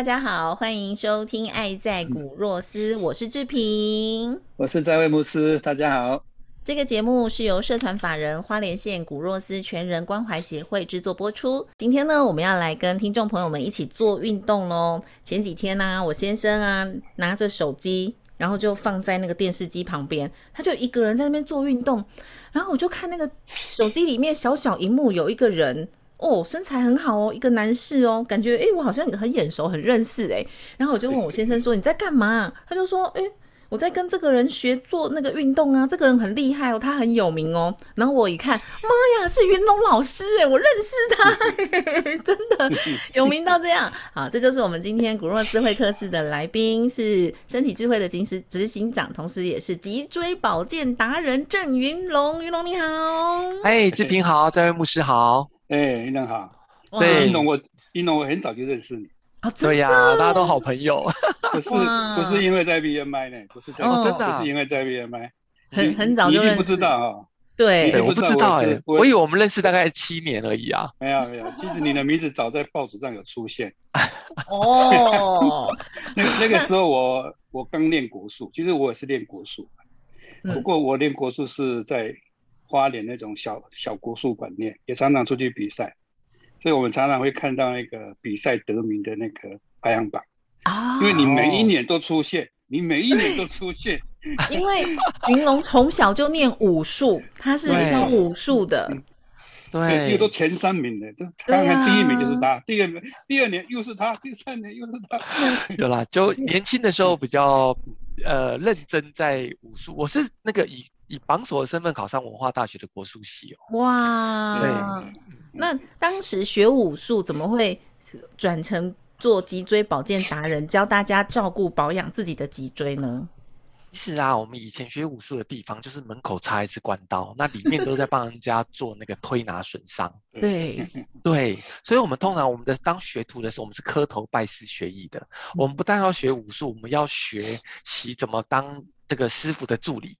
大家好，欢迎收听《爱在古若斯》，我是志平，我是在位牧师。大家好，这个节目是由社团法人花莲县古若斯全人关怀协会制作播出。今天呢，我们要来跟听众朋友们一起做运动喽。前几天呢，我先生啊拿着手机，然后就放在那个电视机旁边，他就一个人在那边做运动，然后我就看那个手机里面小小荧幕有一个人。哦，身材很好哦，一个男士哦，感觉哎，我好像很眼熟，很认识哎。然后我就问我先生说：“你在干嘛？”他就说：“哎，我在跟这个人学做那个运动啊，这个人很厉害哦，他很有名哦。”然后我一看，妈呀，是云龙老师哎，我认识他，真的有名到这样。好，这就是我们今天古若智慧课室的来宾，是身体智慧的金师执行长，同时也是脊椎保健达人郑云龙。云龙你好，哎，志平好，这位牧师好。哎，英龙好。对，英龙我英龙我很早就认识你啊，对呀，大家都好朋友。不是不是因为在 BMI 呢，不是在真的，不是因为在 BMI，很很早就认识。不知道啊？对，我不知道哎，我以为我们认识大概七年而已啊。没有没有，其实你的名字早在报纸上有出现。哦，那那个时候我我刚练国术，其实我也是练国术，不过我练国术是在。花莲那种小小国术馆练，也常常出去比赛，所以我们常常会看到那个比赛得名的那个排行榜啊。因为你每一年都出现，你每一年都出现。因为云龙从小就练武术，他是教武术的，对，又都前三名的，都刚刚第一名就是他，第二名第二年又是他，第三年又是他。有啦，就年轻的时候比较呃认真在武术，我是那个以。以榜首的身份考上文化大学的国术系哦。哇，对，那当时学武术怎么会转成做脊椎保健达人，教大家照顾保养自己的脊椎呢？其实啊，我们以前学武术的地方就是门口插一支关刀，那里面都在帮人家做那个推拿损伤。对对，所以我们通常我们的当学徒的时候，我们是磕头拜师学艺的。我们不但要学武术，我们要学习怎么当这个师傅的助理。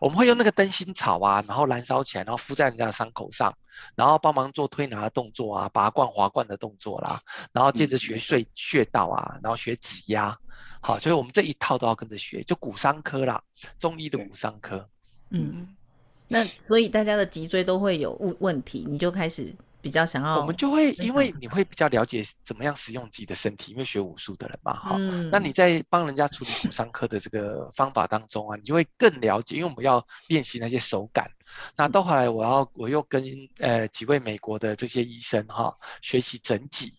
我们会用那个灯芯草啊，然后燃烧起来，然后敷在人家的伤口上，然后帮忙做推拿的动作啊，拔罐滑罐的动作啦，然后接着学穴穴道啊，然后学指压，好，所以我们这一套都要跟着学，就骨伤科啦，中医的骨伤科。嗯，那所以大家的脊椎都会有问问题，你就开始。比较想要，我们就会因为你会比较了解怎么样使用自己的身体，因为学武术的人嘛，哈。那你在帮人家处理骨伤科的这个方法当中啊，你就会更了解，因为我们要练习那些手感。那到后来，我要我又跟呃几位美国的这些医生哈学习整脊，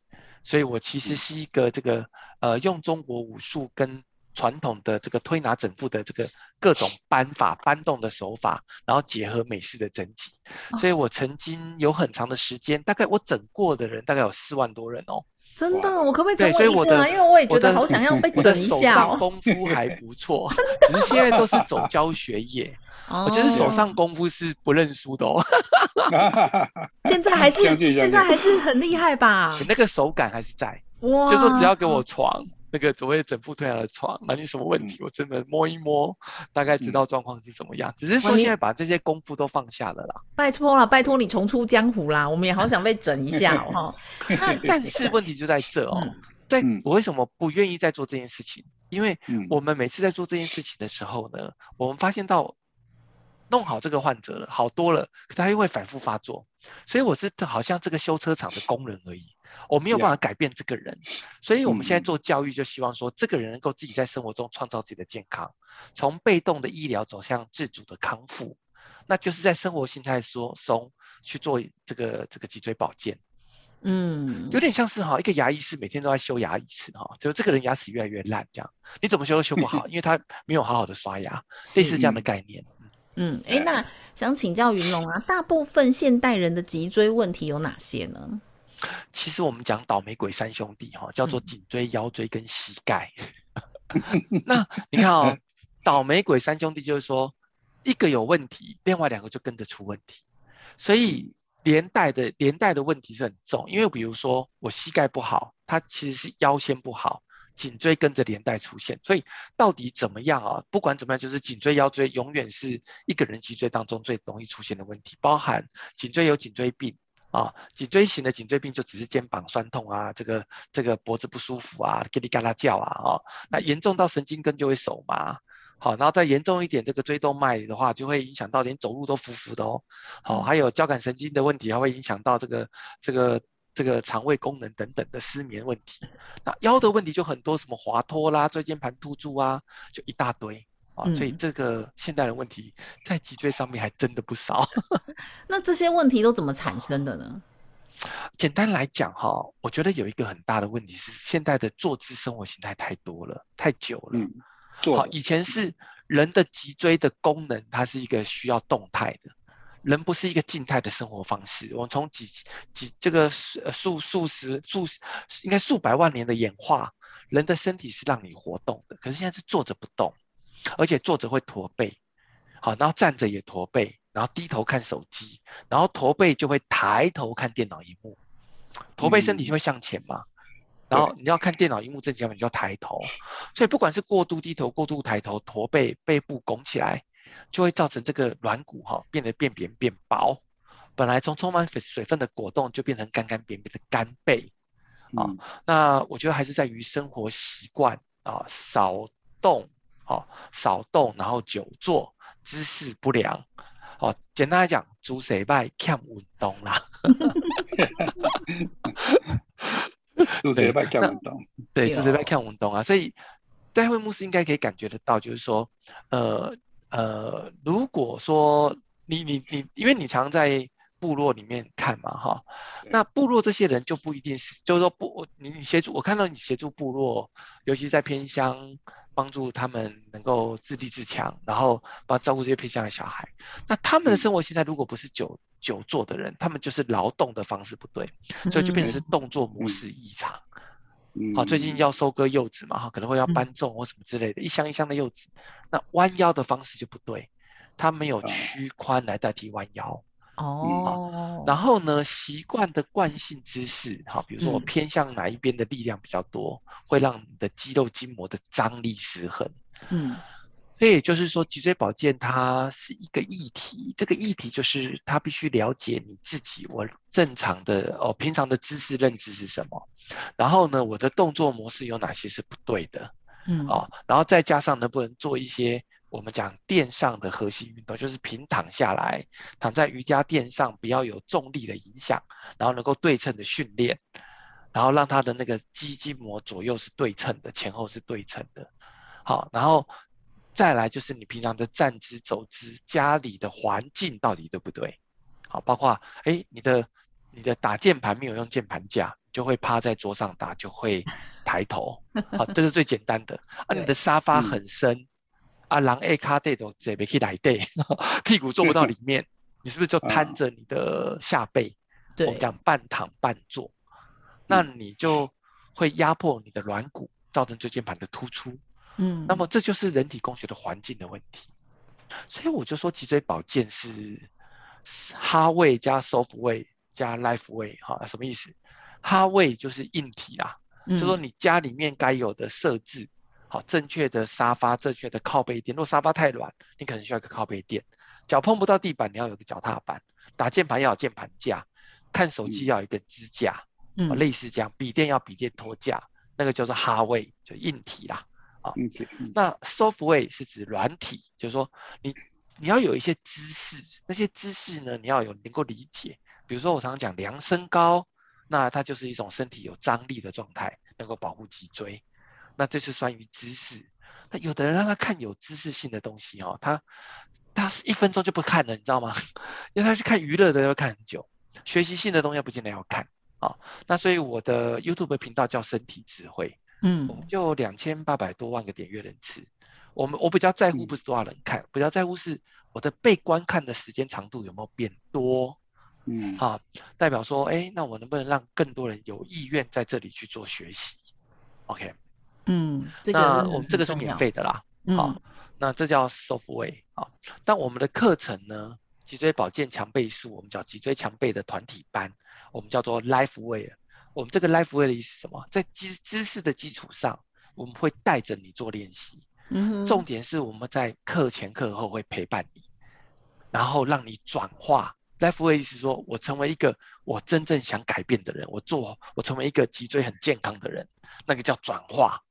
所以我其实是一个这个呃用中国武术跟传统的这个推拿整复的这个。各种搬法、搬动的手法，然后结合美式的整脊，所以我曾经有很长的时间，大概我整过的人大概有四万多人哦。真的，我可不可以整一个啊？因为我也觉得好想要被整一下哦。功夫还不错，只是现在都是走教学业。我觉得手上功夫是不认输的哦。现在还是现在还是很厉害吧？那个手感还是在，就说只要给我床。那个所谓整副推拿的床，那你什么问题？我真的摸一摸，大概知道状况是怎么样。只是说现在把这些功夫都放下了啦。拜托了，拜托你重出江湖啦！我们也好想被整一下哦。那但是问题就在这哦，在我为什么不愿意再做这件事情？因为我们每次在做这件事情的时候呢，我们发现到。弄好这个患者了，好多了，可他又会反复发作，所以我是好像这个修车厂的工人而已，我没有办法改变这个人，所以我们现在做教育就希望说，这个人能够自己在生活中创造自己的健康，从被动的医疗走向自主的康复。那就是在生活心态说松去做这个这个脊椎保健。嗯，有点像是哈，一个牙医是每天都在修牙一次哈，就这个人牙齿越来越烂这样，你怎么修都修不好，因为他没有好好的刷牙，类似这样的概念。嗯，哎，那想请教云龙啊，大部分现代人的脊椎问题有哪些呢？其实我们讲倒霉鬼三兄弟哈，叫做颈椎、腰椎跟膝盖。那你看哦，倒霉鬼三兄弟就是说，一个有问题，另外两个就跟着出问题，所以。连带的连带的问题是很重，因为比如说我膝盖不好，它其实是腰先不好，颈椎跟着连带出现，所以到底怎么样啊？不管怎么样，就是颈椎腰椎永远是一个人脊椎当中最容易出现的问题，包含颈椎有颈椎病啊，颈椎型的颈椎病就只是肩膀酸痛啊，这个这个脖子不舒服啊，叽里嘎啦叫啊，哦，那严重到神经根就会手麻。好，然后再严重一点，这个椎动脉的话，就会影响到连走路都浮浮的哦。好，还有交感神经的问题，还会影响到这个这个这个肠胃功能等等的失眠问题。那腰的问题就很多，什么滑脱啦、椎间盘突出啊，就一大堆啊。所以这个现代人问题在脊椎上面还真的不少。那这些问题都怎么产生的呢？简单来讲哈，我觉得有一个很大的问题是，现在的坐姿生活形态太多了，太久了。好，以前是人的脊椎的功能，它是一个需要动态的，人不是一个静态的生活方式。我们从几几这个数数十数应该数百万年的演化，人的身体是让你活动的，可是现在是坐着不动，而且坐着会驼背，好，然后站着也驼背，然后低头看手机，然后驼背就会抬头看电脑荧幕，驼背身体就会向前嘛。然后你要看电脑荧幕正前方，你就要抬头，所以不管是过度低头、过度抬头、驼背、背部拱起来，就会造成这个软骨哈变得变扁变薄，本来从充满水水分的果冻就变成干干扁扁的干贝啊。那我觉得还是在于生活习惯啊，少动啊，少动，然后久坐，姿势不良。哦，简单来讲，足谁拜看运动啦。做这边看运动，对，做这边看运动啊，所以在会牧师应该可以感觉得到，就是说，呃呃，如果说你你你，因为你常在部落里面看嘛，哈，那部落这些人就不一定是，就是说不，你你协助我看到你协助部落，尤其在偏乡。帮助他们能够自立自强，然后帮照顾这些偏乡的小孩。那他们的生活现在如果不是久久坐的人，他们就是劳动的方式不对，所以就变成是动作模式异常。好，最近要收割柚子嘛，哈，可能会要搬重或什么之类的，一箱一箱的柚子，那弯腰的方式就不对，它没有屈髋来代替弯腰。哦，然后呢，习惯的惯性姿势，哈，比如说我偏向哪一边的力量比较多，会让你的肌肉筋膜的张力失衡。嗯，所以也就是说，脊椎保健它是一个议题，这个议题就是它必须了解你自己，我正常的哦，平常的知识认知是什么，然后呢，我的动作模式有哪些是不对的，嗯，哦，然后再加上能不能做一些。我们讲垫上的核心运动，就是平躺下来，躺在瑜伽垫上，不要有重力的影响，然后能够对称的训练，然后让他的那个肌筋膜左右是对称的，前后是对称的。好，然后再来就是你平常的站姿、走姿，家里的环境到底对不对？好，包括哎，你的你的打键盘没有用键盘架，就会趴在桌上打，就会抬头。好，这是最简单的。啊，你的沙发很深。啊，狼 A 卡带都这边可以来带，屁股坐不到里面，你是不是就瘫着你的下背？我们讲半躺半坐，那你就会压迫你的软骨，造成椎间盘的突出。嗯，那么这就是人体工学的环境的问题。所以我就说脊椎保健是哈位加 soft 位加 life 位，哈，什么意思？哈位就是硬体啊，就说你家里面该有的设置。好，正确的沙发，正确的靠背垫。如果沙发太软，你可能需要一个靠背垫。脚碰不到地板，你要有个脚踏板。打键盘要有键盘架，看手机要有一个支架，嗯，类似这样。笔电要笔电托架，那个叫做哈位，就硬体啦。啊，那 soft way 是指软体，就是说你你要有一些姿势，那些姿势呢，你要有能够理解。比如说我常常讲量身高，那它就是一种身体有张力的状态，能够保护脊椎。那这是关于知识。那有的人让他看有知识性的东西哦，他他是一分钟就不看了，你知道吗？因为他去看娱乐的要看很久，学习性的东西不见得要看啊。那所以我的 YouTube 频道叫身体智慧，嗯，我们就两千八百多万个点阅人次。我们我比较在乎不是多少人看，比较在乎是我的被观看的时间长度有没有变多，嗯，好，代表说，哎，那我能不能让更多人有意愿在这里去做学习？OK，嗯，那我们这个是免费的啦，好，那这叫 software 啊。但我们的课程呢，脊椎保健强倍数，我们叫脊椎强倍的团体班，我们叫做 lifeway。我们这个 lifeway 的意思是什么？在知知识的基础上，我们会带着你做练习。嗯，重点是我们在课前课后会陪伴你，然后让你转化。Life Way 是说，我成为一个我真正想改变的人，我做，我成为一个脊椎很健康的人，那个叫转化。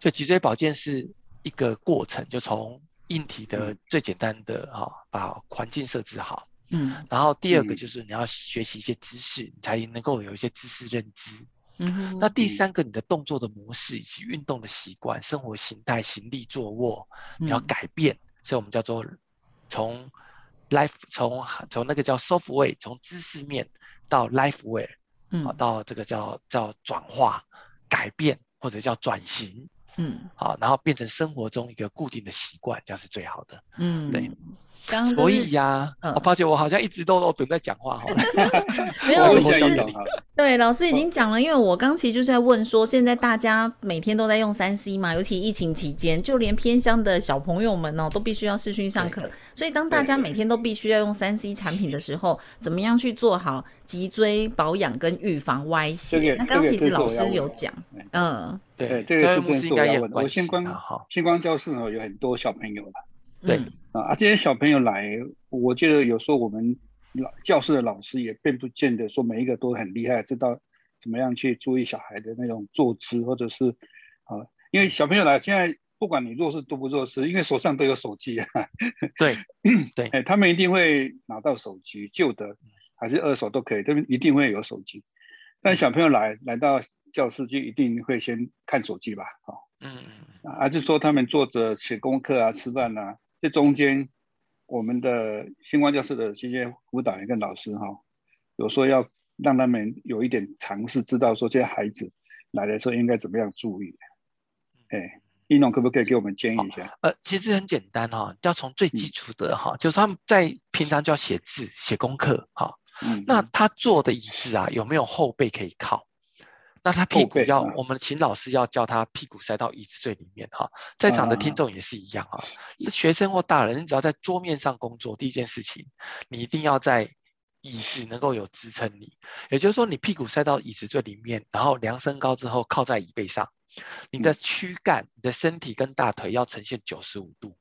所以脊椎保健是一个过程，就从硬体的最简单的哈，把环境设置好，嗯，然后第二个就是你要学习一些知识，你才能够有一些知识认知。嗯，那第三个，你的动作的模式以及运动的习惯、生活形态、行立坐卧，你要改变，所以我们叫做从 life 从从那个叫 software 从知识面到 lifeware，嗯，到这个叫叫转化、改变或者叫转型，嗯，好，然后变成生活中一个固定的习惯，这样是最好的，嗯，对。所以呀，我发现我好像一直都都等在讲话哈。没有，对，老师已经讲了。因为我刚其实就在问说，现在大家每天都在用三 C 嘛，尤其疫情期间，就连偏乡的小朋友们哦，都必须要视讯上课。所以当大家每天都必须要用三 C 产品的时候，怎么样去做好脊椎保养跟预防歪斜？那刚其实老师有讲，嗯，对，这个是应该也我星光星光教室呢有很多小朋友了。对啊，这些小朋友来，我觉得有时候我们老教室的老师也并不见得说每一个都很厉害，知道怎么样去注意小孩的那种坐姿，或者是啊，因为小朋友来，现在不管你弱势多不弱势，因为手上都有手机啊。对 对，哎，他们一定会拿到手机，旧的还是二手都可以，他们一定会有手机。但小朋友来来到教室就一定会先看手机吧？哦，嗯嗯，还是说他们坐着写功课啊、吃饭啊？这中间，我们的星光教室的这些辅导员跟老师哈，有说要让他们有一点尝试，知道说这些孩子来的时候应该怎么样注意。哎，一农可不可以给我们建议一下？呃，其实很简单哈，要从最基础的哈，就是他们在平常就要写字、写功课哈。嗯。那他坐的椅子啊，有没有后背可以靠？那他屁股要，我们请老师要叫他屁股塞到椅子最里面哈。在场的听众也是一样啊，学生或大人，你只要在桌面上工作，第一件事情，你一定要在椅子能够有支撑你，也就是说，你屁股塞到椅子最里面，然后量身高之后靠在椅背上，你的躯干、你的身体跟大腿要呈现九十五度，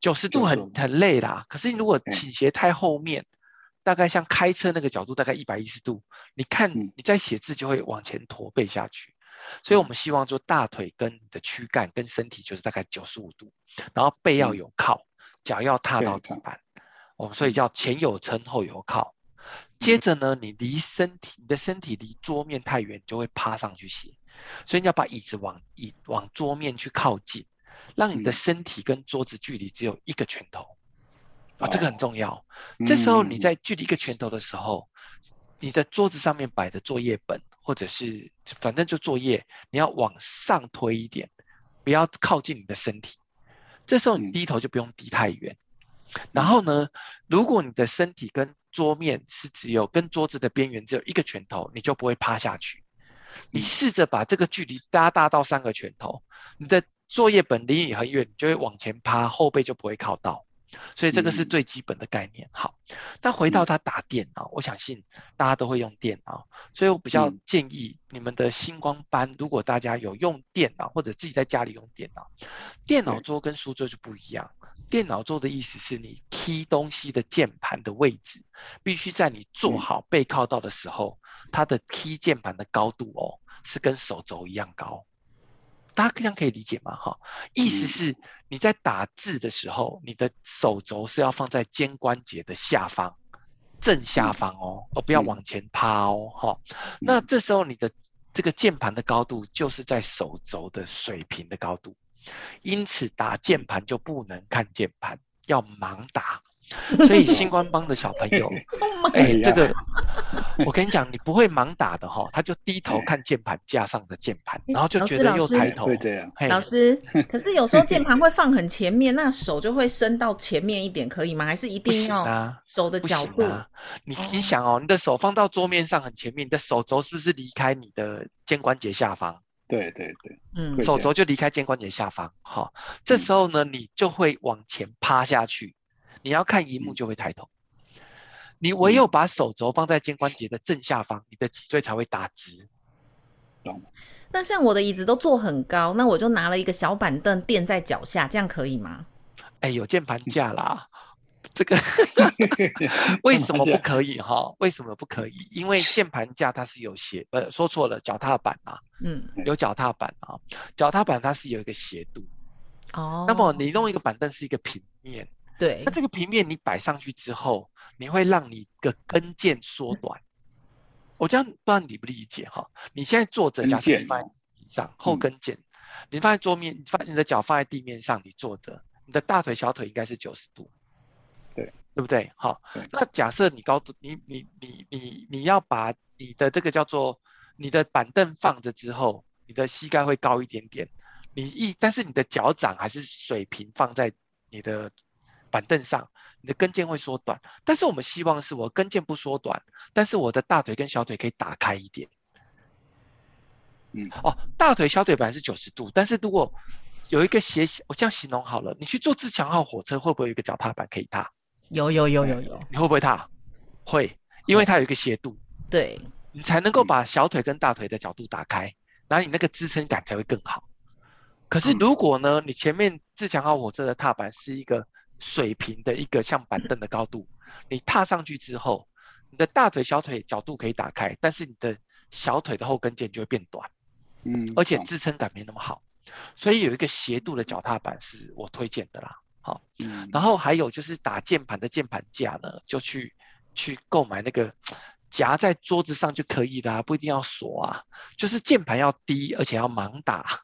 九十度很很累啦。可是你如果倾斜太后面。大概像开车那个角度，大概一百一十度。你看你在写字就会往前驼背下去，所以我们希望做大腿跟你的躯干跟身体就是大概九十五度，然后背要有靠，脚要踏到地板，哦，所以叫前有撑后有靠。接着呢，你离身体你的身体离桌面太远，就会趴上去写，所以你要把椅子往椅往桌面去靠近，让你的身体跟桌子距离只有一个拳头。啊，这个很重要。这时候你在距离一个拳头的时候，你的桌子上面摆的作业本，或者是反正就作业，你要往上推一点，不要靠近你的身体。这时候你低头就不用低太远。然后呢，如果你的身体跟桌面是只有跟桌子的边缘只有一个拳头，你就不会趴下去。你试着把这个距离加大到三个拳头，你的作业本离你很远，你就会往前趴，后背就不会靠到。所以这个是最基本的概念。好，那回到他打电脑，我相信大家都会用电脑，所以我比较建议你们的星光班，如果大家有用电脑或者自己在家里用电脑，电脑桌跟书桌就不一样。电脑桌的意思是你 key 东西的键盘的位置，必须在你坐好背靠到的时候，它的 key 键盘的高度哦，是跟手肘一样高。大家这样可以理解吗？哈，意思是你在打字的时候，你的手肘是要放在肩关节的下方，正下方哦，而不要往前趴哦，哈。那这时候你的这个键盘的高度就是在手肘的水平的高度，因此打键盘就不能看键盘，要盲打。所以星光帮的小朋友，哎，这个 我跟你讲，你不会盲打的哈，他就低头看键盘架上的键盘，然后就觉得又抬头。老师，可是有时候键盘会放很前面，那手就会伸到前面一点，可以吗？还是一定要手的角度？你你想哦，你的手放到桌面上很前面，你的手肘是不是离开你的肩关节下方？对对对，嗯，手肘就离开肩关节下方。好，这时候呢，你就会往前趴下去。你要看荧幕就会抬头，你唯有把手肘放在肩关节的正下方，你的脊椎才会打直。懂？那像我的椅子都坐很高，那我就拿了一个小板凳垫在脚下，这样可以吗？哎，有键盘架啦，这个 为什么不可以哈？为什么不可以？因为键盘架它是有斜，呃，说错了，脚踏板啊，嗯，有脚踏板啊，脚踏板它是有一个斜度。哦，那么你弄一个板凳是一个平面。对，那这个平面你摆上去之后，你会让你的跟腱缩短。我这样不知道你不理解哈？你现在坐着，假设你放在地上后跟腱，你放在桌面，你放你的脚放在地面上，你坐着，你的大腿小腿应该是九十度，对对不对？好，那假设你高度，你你你你你要把你的这个叫做你的板凳放着之后，你的膝盖会高一点点，你一但是你的脚掌还是水平放在你的。板凳上，你的跟腱会缩短，但是我们希望是我跟腱不缩短，但是我的大腿跟小腿可以打开一点。嗯，哦，大腿小腿本来是九十度，但是如果有一个斜，我这样形容好了，你去坐自强号火车会不会有一个脚踏板可以踏？有有有有有，你会不会踏？会，因为它有一个斜度，对你才能够把小腿跟大腿的角度打开，然后你那个支撑感才会更好。可是如果呢，你前面自强号火车的踏板是一个。水平的一个像板凳的高度，你踏上去之后，你的大腿、小腿角度可以打开，但是你的小腿的后跟腱就会变短，嗯，而且支撑感没那么好，所以有一个斜度的脚踏板是我推荐的啦。好，嗯，然后还有就是打键盘的键盘架呢，就去去购买那个夹在桌子上就可以的，不一定要锁啊，就是键盘要低，而且要盲打。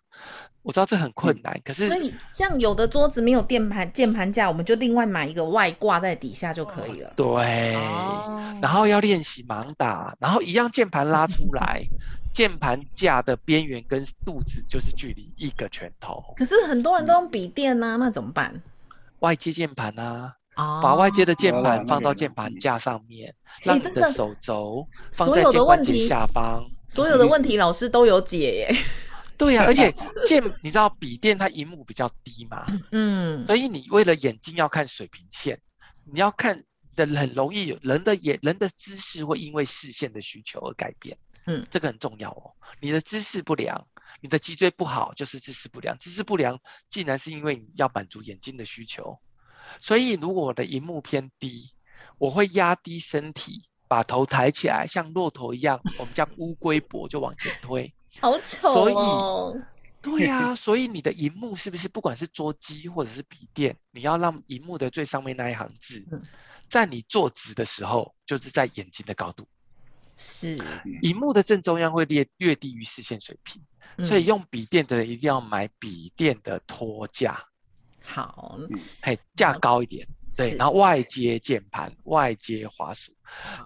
我知道这很困难，可是所以像有的桌子没有键盘键盘架，我们就另外买一个外挂在底下就可以了。对，然后要练习盲打，然后一样键盘拉出来，键盘架的边缘跟肚子就是距离一个拳头。可是很多人都用笔电啊，那怎么办？外接键盘啊，把外接的键盘放到键盘架上面，让你的手肘放在键盘节下方。所有的问题老师都有解耶。对呀，而且键 你知道笔电它荧幕比较低嘛，嗯，所以你为了眼睛要看水平线，你要看的很容易有人的眼人的姿势会因为视线的需求而改变，嗯，这个很重要哦。你的姿势不良，你的脊椎不好，就是姿势不良。姿势不良竟然是因为你要满足眼睛的需求，所以如果我的荧幕偏低，我会压低身体，把头抬起来，像骆驼一样，我们叫乌龟脖就往前推。好丑哦！对呀，所以你的荧幕是不是不管是桌机或者是笔电，你要让荧幕的最上面那一行字，在你坐直的时候，就是在眼睛的高度。是，荧幕的正中央会略略低于视线水平，所以用笔电的人一定要买笔电的托架。好，嘿，架高一点，对，然后外接键盘，外接滑鼠，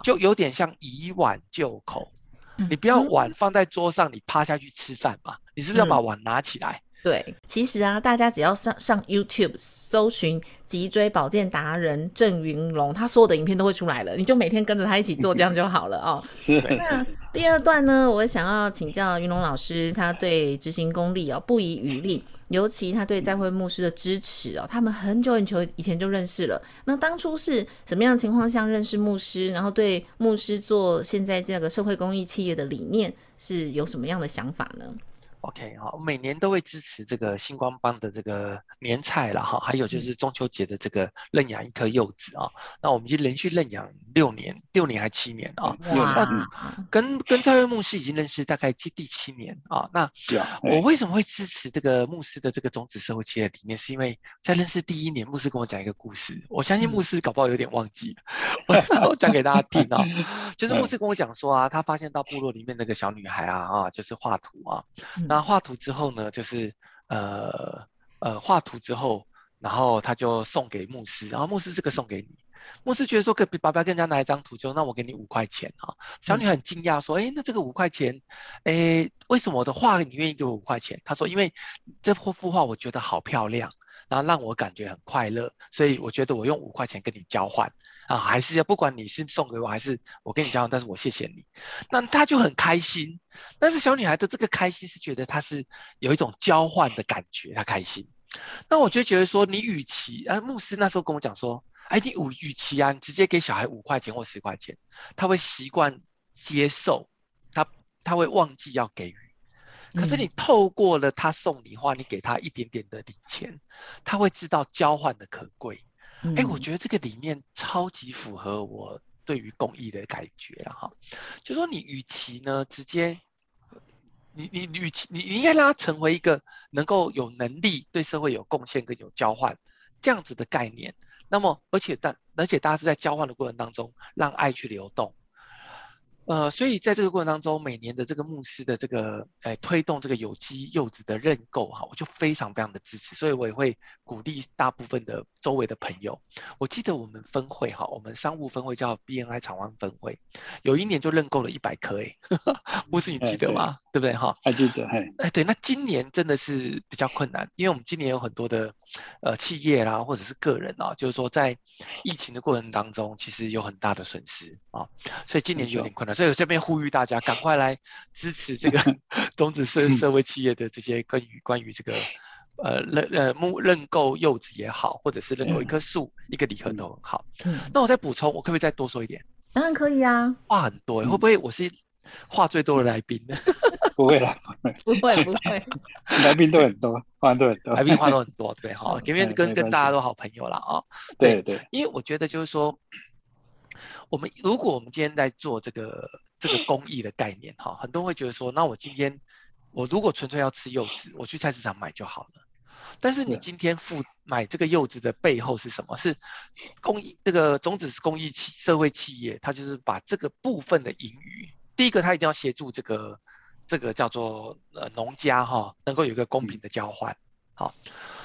就有点像以碗就口。你不要碗放在桌上，你趴下去吃饭嘛？你是不是要把碗拿起来？对，其实啊，大家只要上上 YouTube 搜寻脊椎保健达人郑云龙，他所有的影片都会出来了，你就每天跟着他一起做，这样就好了哦。那第二段呢，我想要请教云龙老师，他对执行功力哦不遗余力，尤其他对在会牧师的支持哦，他们很久很久以前就认识了。那当初是什么样的情况下认识牧师？然后对牧师做现在这个社会公益企业的理念是有什么样的想法呢？OK，好，每年都会支持这个星光帮的这个年菜了哈，还有就是中秋节的这个认养一颗柚子啊。那我们已经连续认养六年，六年还七年啊。那跟跟赵月牧师已经认识大概第第七年啊。那我为什么会支持这个牧师的这个种子社会企业理念？是因为在认识第一年，牧师跟我讲一个故事，我相信牧师搞不好有点忘记了，我 讲给大家听啊。就是牧师跟我讲说啊，他发现到部落里面那个小女孩啊啊，就是画图啊。那画图之后呢，就是呃呃画图之后，然后他就送给牧师，然后牧师这个送给你。牧师觉得说，跟爸爸跟人家拿一张图，就那我给你五块钱啊。小女孩很惊讶说，哎，那这个五块钱，哎，为什么我的画你愿意给我五块钱？他说，因为这幅画我觉得好漂亮，然后让我感觉很快乐，所以我觉得我用五块钱跟你交换啊，还是要不管你是送给我还是我跟你交换，但是我谢谢你。那他就很开心，但是小女孩的这个开心是觉得她是有一种交换的感觉，她开心。那我就觉得说，你与其啊，牧师那时候跟我讲说。哎，你五与其啊，你直接给小孩五块钱或十块钱，他会习惯接受，他他会忘记要给予。可是你透过了他送你花，你给他一点点的礼钱，他会知道交换的可贵。哎，我觉得这个理念超级符合我对于公益的感觉啊！哈，就说你与其呢直接，你你与其你你应该让它成为一个能够有能力对社会有贡献跟有交换这样子的概念。那么，而且但而且大家是在交换的过程当中，让爱去流动。呃，所以在这个过程当中，每年的这个牧师的这个，哎，推动这个有机柚子的认购哈，我就非常非常的支持，所以我也会鼓励大部分的周围的朋友。我记得我们分会哈，我们商务分会叫 BNI 长湾分会，有一年就认购了一百颗哎，牧师你记得吗？对不对哈？还记得哎，哎对，那今年真的是比较困难，因为我们今年有很多的呃企业啦，或者是个人啊，就是说在疫情的过程当中，其实有很大的损失啊，所以今年有点困难。所以我这边呼吁大家，赶快来支持这个 种子社社会企业的这些关于关于这个呃认呃木认购柚子也好，或者是认购一棵树一个礼盒都很好。那我再补充，我可不可以再多说一点？当然可以啊，话很多，会不会我是话最多的来宾呢？不会啦，不会不会，来宾都很多，话都很多，来宾话都很多，对哈，因为跟跟大家都好朋友了啊。对对，因为我觉得就是说。我们如果我们今天在做这个这个公益的概念哈，很多人会觉得说，那我今天我如果纯粹要吃柚子，我去菜市场买就好了。但是你今天付买这个柚子的背后是什么？是公益这个种子是公益企社会企业，它就是把这个部分的盈余，第一个它一定要协助这个这个叫做呃农家哈，能够有一个公平的交换。好，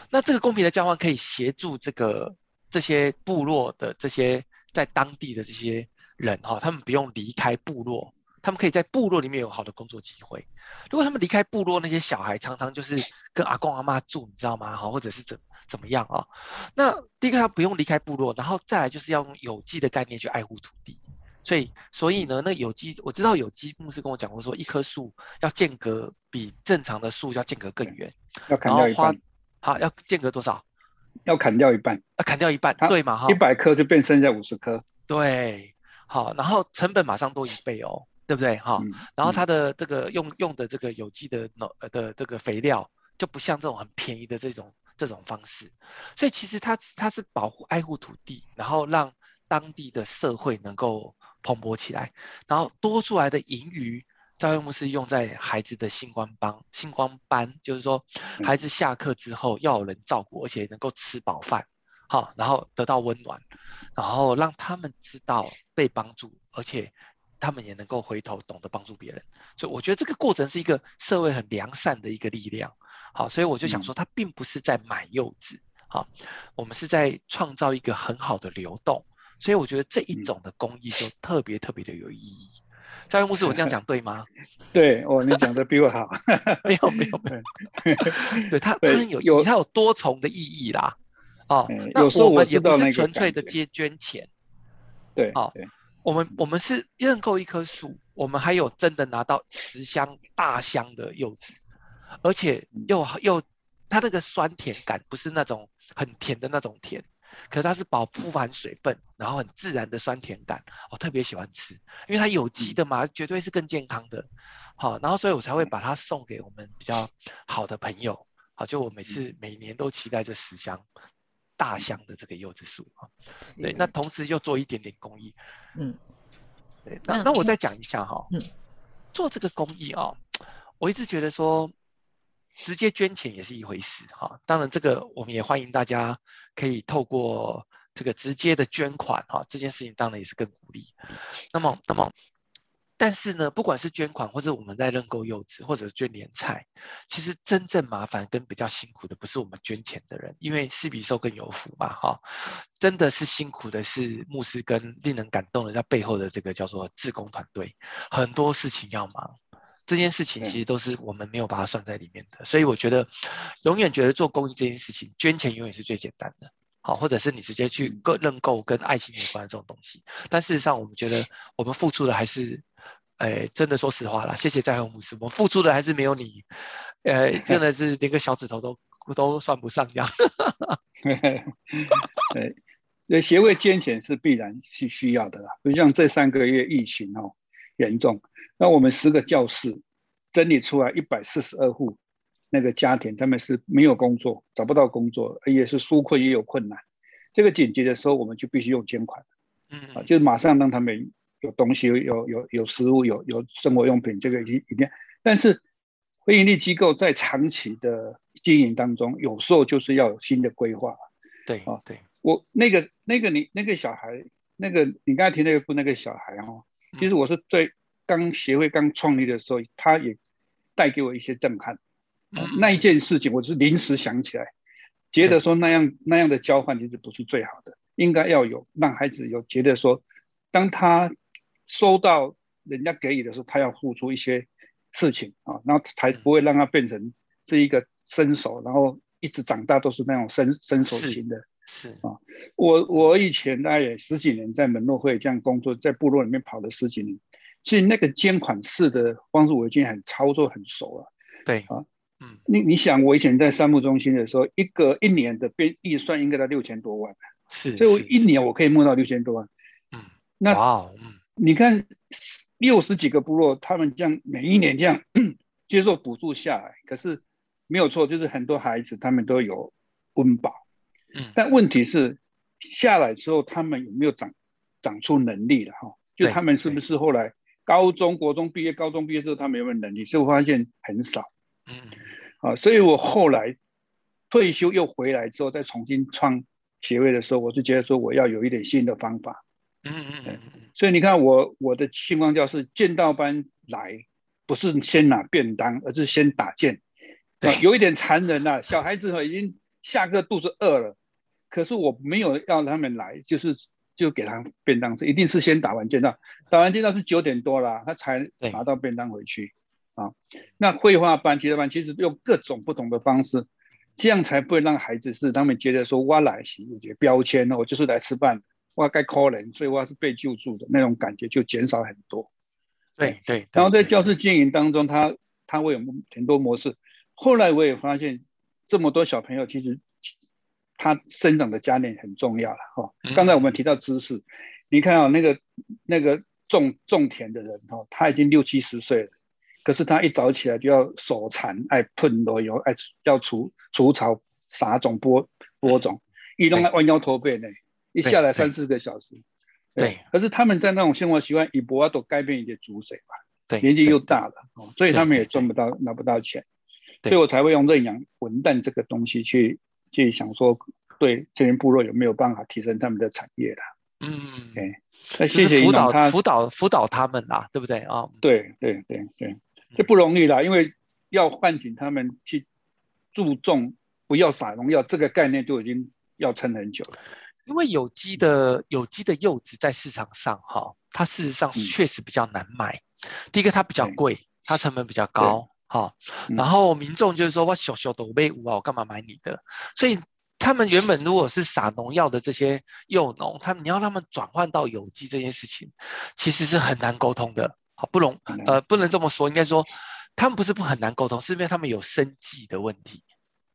那这个公平的交换可以协助这个这些部落的这些。在当地的这些人哈，他们不用离开部落，他们可以在部落里面有好的工作机会。如果他们离开部落，那些小孩常常就是跟阿公阿妈住，你知道吗？哈，或者是怎怎么样啊？那第一个他不用离开部落，然后再来就是要用有机的概念去爱护土地。所以，所以呢，那有机我知道有机牧师跟我讲过，说一棵树要间隔比正常的树要间隔更远，要砍掉一半。好，要间隔多少？要砍掉一半，啊，砍掉一半，对嘛哈？一百颗就变剩下五十颗，对，好，然后成本马上多一倍哦，对不对哈？然后它的这个用用的这个有机的农的这个肥料就不像这种很便宜的这种这种方式，所以其实它它是保护爱护土地，然后让当地的社会能够蓬勃起来，然后多出来的盈余。教育牧师用在孩子的星光帮，星光班就是说，孩子下课之后要有人照顾，而且能够吃饱饭，好，然后得到温暖，然后让他们知道被帮助，而且他们也能够回头懂得帮助别人。所以我觉得这个过程是一个社会很良善的一个力量。好，所以我就想说，他并不是在买柚子，好，我们是在创造一个很好的流动。所以我觉得这一种的公益就特别特别的有意义。教育牧师，我这样讲对吗？对，哦，你讲的比我好。没有，没有，没有。对他，他有有，他有多重的意义啦。哦，那我们也不是纯粹的接捐钱。对，哦，我们我们是认购一棵树，我们还有真的拿到十箱大箱的柚子，而且又又，它那个酸甜感不是那种很甜的那种甜。可是它是饱富含水分，然后很自然的酸甜感，我特别喜欢吃，因为它有机的嘛，绝对是更健康的。好，然后所以我才会把它送给我们比较好的朋友。好，就我每次每年都期待这十箱大箱的这个柚子树啊。对，那同时又做一点点公益。嗯，对，那那我再讲一下哈。嗯，做这个公益啊，我一直觉得说。直接捐钱也是一回事哈，当然这个我们也欢迎大家可以透过这个直接的捐款哈，这件事情当然也是更鼓励。那么，那么但是呢，不管是捐款或者我们在认购柚子或者捐年菜，其实真正麻烦跟比较辛苦的不是我们捐钱的人，因为施比受更有福嘛，哈，真的是辛苦的是牧师跟令人感动的在背后的这个叫做志工团队，很多事情要忙，这件事情其实都是我们没有把它算在里面的，所以我觉得永远觉得做公益这件事情，捐钱永远是最简单的。好，或者是你直接去购认购跟爱情有关的这种东西，但事实上，我们觉得我们付出的还是，哎，真的说实话啦，谢谢在和牧师，我们付出的还是没有你，呃，真的是连个小指头都都算不上这样。对，那协会捐钱是必然是需要的啦，就像这三个月疫情哦严重，那我们十个教室整理出来一百四十二户。那个家庭他们是没有工作，找不到工作，也是纾困也有困难。这个紧急的时候，我们就必须用捐款，嗯啊，就是马上让他们有东西，有有有食物，有有生活用品，这个一一定。但是非营利机构在长期的经营当中，有时候就是要有新的规划。对啊，对我那个那个你那个小孩，那个你刚才提那个那个小孩哦，其实我是对刚协会刚创立的时候，他也带给我一些震撼。那一件事情，我是临时想起来，觉得说那样那样的交换其实不是最好的，应该要有让孩子有觉得说，当他收到人家给予的时候，他要付出一些事情啊，然后才不会让他变成这一个伸手，然后一直长大都是那种伸伸手型的。是啊，我我以前大概也十几年在门诺会这样工作，在部落里面跑了十几年，其实那个捐款式的方式我已经很操作很熟了。对啊。嗯，你你想，我以前在山木中心的时候，一个一年的编预算应该在六千多万，是，所以我一年我可以摸到六千多万。嗯，那嗯，你看六十几个部落，他们这样每一年这样 接受补助下来，可是没有错，就是很多孩子他们都有温饱。嗯，但问题是下来之后，他们有没有长长出能力了？哈，就他们是不是后来高中国中毕业，高中毕业之后他们有没有能力？是我发现很少。嗯，啊，所以我后来退休又回来之后，再重新创协会的时候，我就觉得说我要有一点新的方法。嗯嗯嗯嗯。所以你看，我我的星光教是剑道班来，不是先拿便当，而是先打剑。对，有一点残忍呐，小孩子哈已经下课肚子饿了，可是我没有要他们来，就是就给他便当吃，一定是先打完剑道，打完剑道是九点多了，他才拿到便当回去。啊，那绘画班、其他班其实用各种不同的方式，这样才不会让孩子是他们觉得说我来是有些标签呢，我就是来吃饭，我该靠人，所以我是被救助的那种感觉就减少很多。对对。然后在教室经营当中，他他会有很多模式。后来我也发现，这么多小朋友其实他生长的家庭很重要了哈。刚才我们提到知识，你看啊，那个那个种种田的人哈，他已经六七十岁了。可是他一早起来就要手残，爱喷罗油，爱要除除草、撒种、播播种，一弄爱弯腰驼背呢，一下来三四个小时。对。可是他们在那种生活习惯，一不要都改变一点主水吧。对。年纪又大了，哦，所以他们也赚不到，拿不到钱。所以我才会用认养文旦这个东西去去想说，对这些部落有没有办法提升他们的产业的？嗯。对。那谢谢辅导他，辅导辅导他们啦，对不对啊？对对对对。这不容易啦，因为要唤醒他们去注重不要撒农药，这个概念就已经要撑很久了。因为有机的有机的柚子在市场上哈，它事实上确实比较难买。第一个它比较贵，它成本比较高哈。然后民众就是说，我小小的被五啊，我干嘛买你的？所以他们原本如果是撒农药的这些幼农，他们你要他们转换到有机这件事情，其实是很难沟通的。好不容呃不能这么说，应该说他们不是不很难沟通，是因为他们有生计的问题。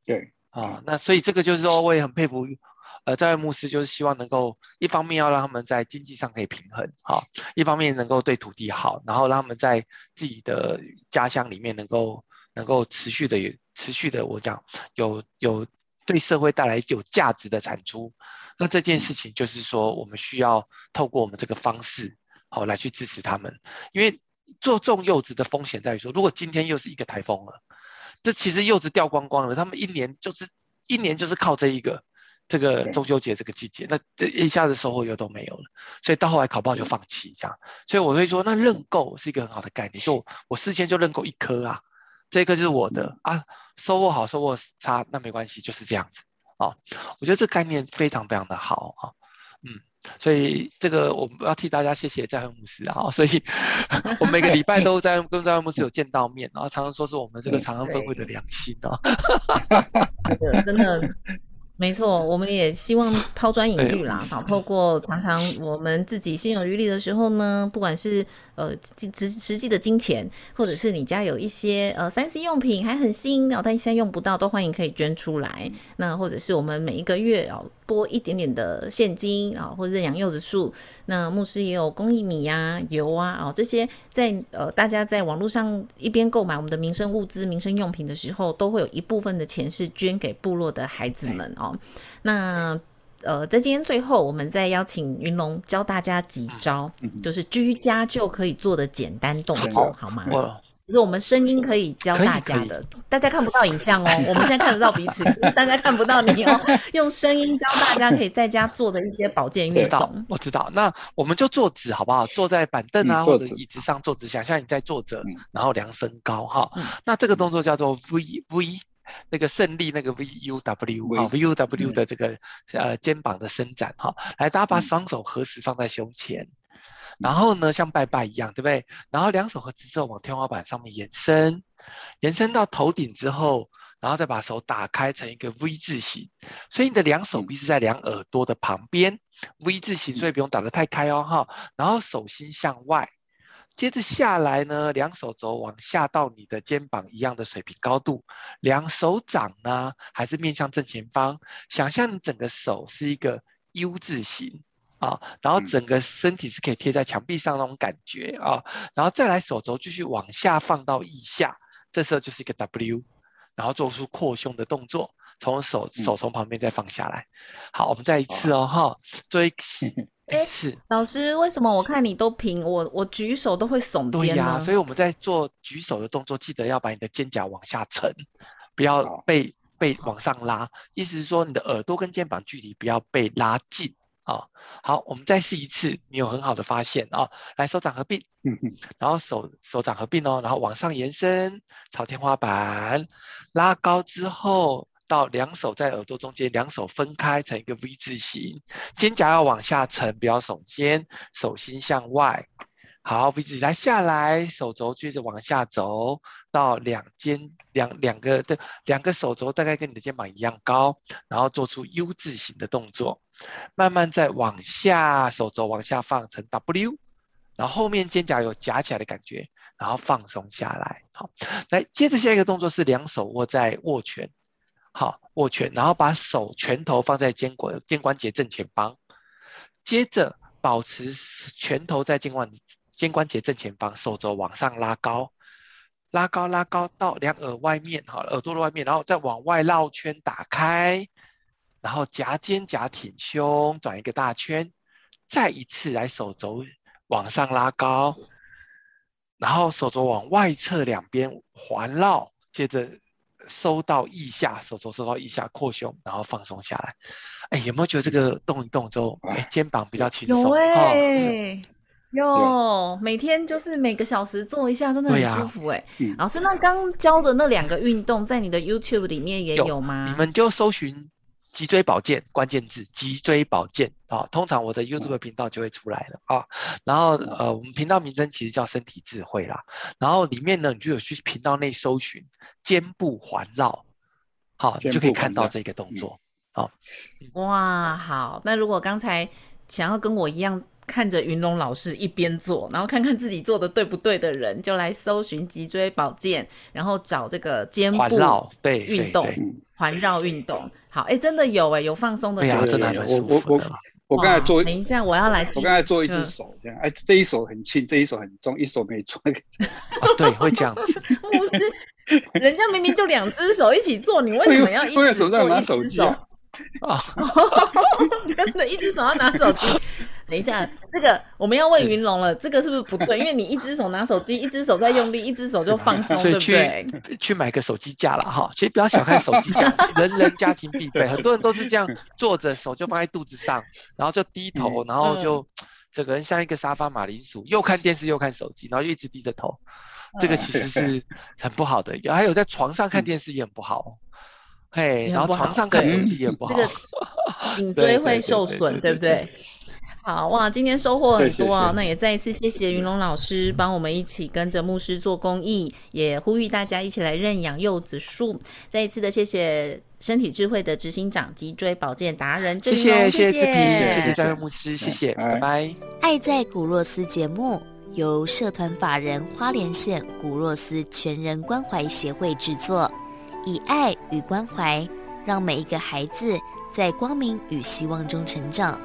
对啊，那所以这个就是说，我也很佩服呃在位牧师，就是希望能够一方面要让他们在经济上可以平衡，好，一方面能够对土地好，然后让他们在自己的家乡里面能够能够持续的持续的我讲有有对社会带来有价值的产出。那这件事情就是说，我们需要透过我们这个方式。好，来去支持他们，因为做种柚子的风险在于说，如果今天又是一个台风了，这其实柚子掉光光了，他们一年就是一年就是靠这一个，这个中秋节这个季节，那这一下子收获又都没有了，所以到后来考不好就放弃这样。所以我会说，那认购是一个很好的概念，就我事先就认购一颗啊，这颗就是我的啊，收获好收获差那没关系，就是这样子啊。我觉得这概念非常非常的好啊，嗯。所以这个我们要替大家谢谢在会牧师啊，所以 我每个礼拜都在跟在会牧师有见到面，然后常常说是我们这个长安分会的良心啊 真的。没错，我们也希望抛砖引玉啦。好，透过常常我们自己心有余力的时候呢，不管是呃实实际的金钱，或者是你家有一些呃三 C 用品还很新哦，但现在用不到，都欢迎可以捐出来。那或者是我们每一个月哦拨一点点的现金啊，或者认养柚子树。那牧师也有公益米呀、油啊哦这些，在呃大家在网络上一边购买我们的民生物资、民生用品的时候，都会有一部分的钱是捐给部落的孩子们哦。那呃，在今天最后，我们再邀请云龙教大家几招，就是居家就可以做的简单动作，好吗？就是我们声音可以教大家的，大家看不到影像哦，我们现在看得到彼此，大家看不到你哦。用声音教大家可以在家做的一些保健运动。我知道，那我们就坐直好不好？坐在板凳啊或者椅子上坐直，想象你在坐着，然后量身高哈。那这个动作叫做 V V。那个胜利那个 V U W 啊 V U W 的这个呃肩膀的伸展哈，来大家把双手合十放在胸前，然后呢像拜拜一样，对不对？然后两手合十之后往天花板上面延伸，延伸到头顶之后，然后再把手打开成一个 V 字形，所以你的两手臂是在两耳朵的旁边 V 字形，所以不用打得太开哦哈。然后手心向外。接着下来呢，两手肘往下到你的肩膀一样的水平高度，两手掌呢还是面向正前方，想象你整个手是一个 U 字形啊，然后整个身体是可以贴在墙壁上那种感觉啊，然后再来手肘继续往下放到腋下，这时候就是一个 W，然后做出扩胸的动作，从手手从旁边再放下来。好，我们再一次哦哈，做一个。哎，是老师，为什么我看你都平，我我举手都会耸肩呢？所以我们在做举手的动作，记得要把你的肩胛往下沉，不要被被往上拉。意思是说，你的耳朵跟肩膀距离不要被拉近啊。好，我们再试一次，你有很好的发现啊。来，手掌合并，嗯嗯，然后手手掌合并哦，然后往上延伸，朝天花板拉高之后。到两手在耳朵中间，两手分开成一个 V 字形，肩胛要往下沉，不要耸肩，手心向外。好，V 字来下来，手肘接着往下走到两肩两两个的两个手肘大概跟你的肩膀一样高，然后做出 U 字形的动作，慢慢再往下，手肘往下放成 W，然后后面肩胛有夹起来的感觉，然后放松下来。好，来接着下一个动作是两手握在握拳。好，握拳，然后把手拳头放在肩关肩关节正前方，接着保持拳头在肩关肩关节正前方，手肘往上拉高，拉高拉高到两耳外面，好，耳朵的外面，然后再往外绕圈打开，然后夹肩胛挺胸转一个大圈，再一次来手肘往上拉高，然后手肘往外侧两边环绕，接着。收到腋下，手肘收到腋下，扩胸，然后放松下来。哎，有没有觉得这个动一动之后，哎，肩膀比较轻松？有哎，有，每天就是每个小时做一下，真的很舒服哎。老师，那刚教的那两个运动，在你的 YouTube 里面也有吗？你们就搜寻。脊椎保健关键字，脊椎保健啊，通常我的 YouTube 频道就会出来了啊。然后呃，我们频道名称其实叫身体智慧啦。然后里面呢，你就有去频道内搜寻肩部环绕，好，你就可以看到这个动作。好，哇，好。那如果刚才想要跟我一样看着云龙老师一边做，然后看看自己做的对不对的人，就来搜寻脊椎保健，然后找这个肩部对运动环绕运动。好，哎，真的有哎，有放松的感觉。我我我我刚才做，等一下我要来。我刚才做一只手这样，哎，这一手很轻，这一手很重，一手没做。对，会这样子。不是，人家明明就两只手一起做，你为什么要一只手做一只手？啊，真的，一只手要拿手机。等一下，这个我们要问云龙了，这个是不是不对？因为你一只手拿手机，一只手在用力，一只手就放松，对不对？去买个手机架了哈。其实不要小看手机架，人人家庭必备，很多人都是这样坐着，手就放在肚子上，然后就低头，然后就整个人像一个沙发马铃薯，又看电视又看手机，然后就一直低着头。这个其实是很不好的。还有在床上看电视也很不好，嘿，然后床上看手机也不好，颈椎会受损，对不对？好哇，今天收获很多啊！那也再一次谢谢云龙老师帮我们一起跟着牧师做公益，也呼吁大家一起来认养柚子树。再一次的谢谢身体智慧的执行长脊椎保健达人谢谢谢谢谢谢张位牧师，谢谢，拜拜。爱在古若斯节目由社团法人花莲县古若斯全人关怀协会制作，以爱与关怀让每一个孩子在光明与希望中成长。